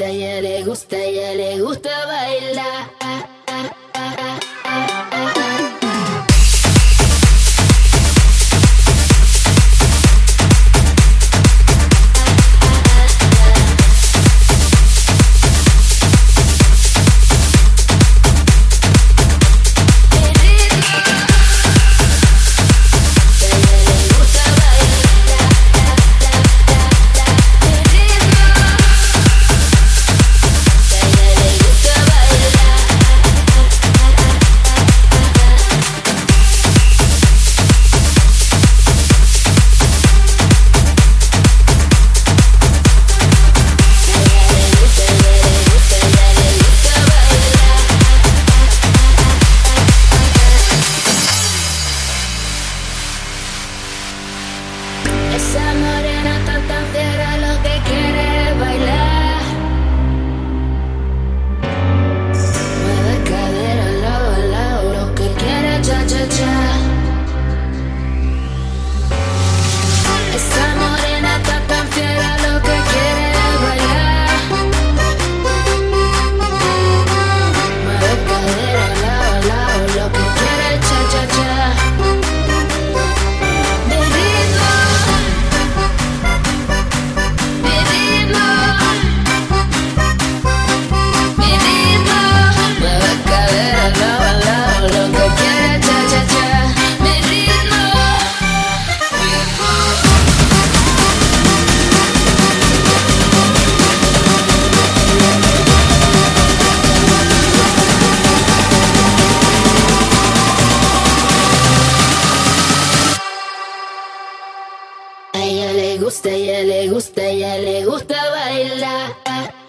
gusta, ya le gusta, ya le gusta bailar. myself gusta, ya le gusta, ya le gusta bailar.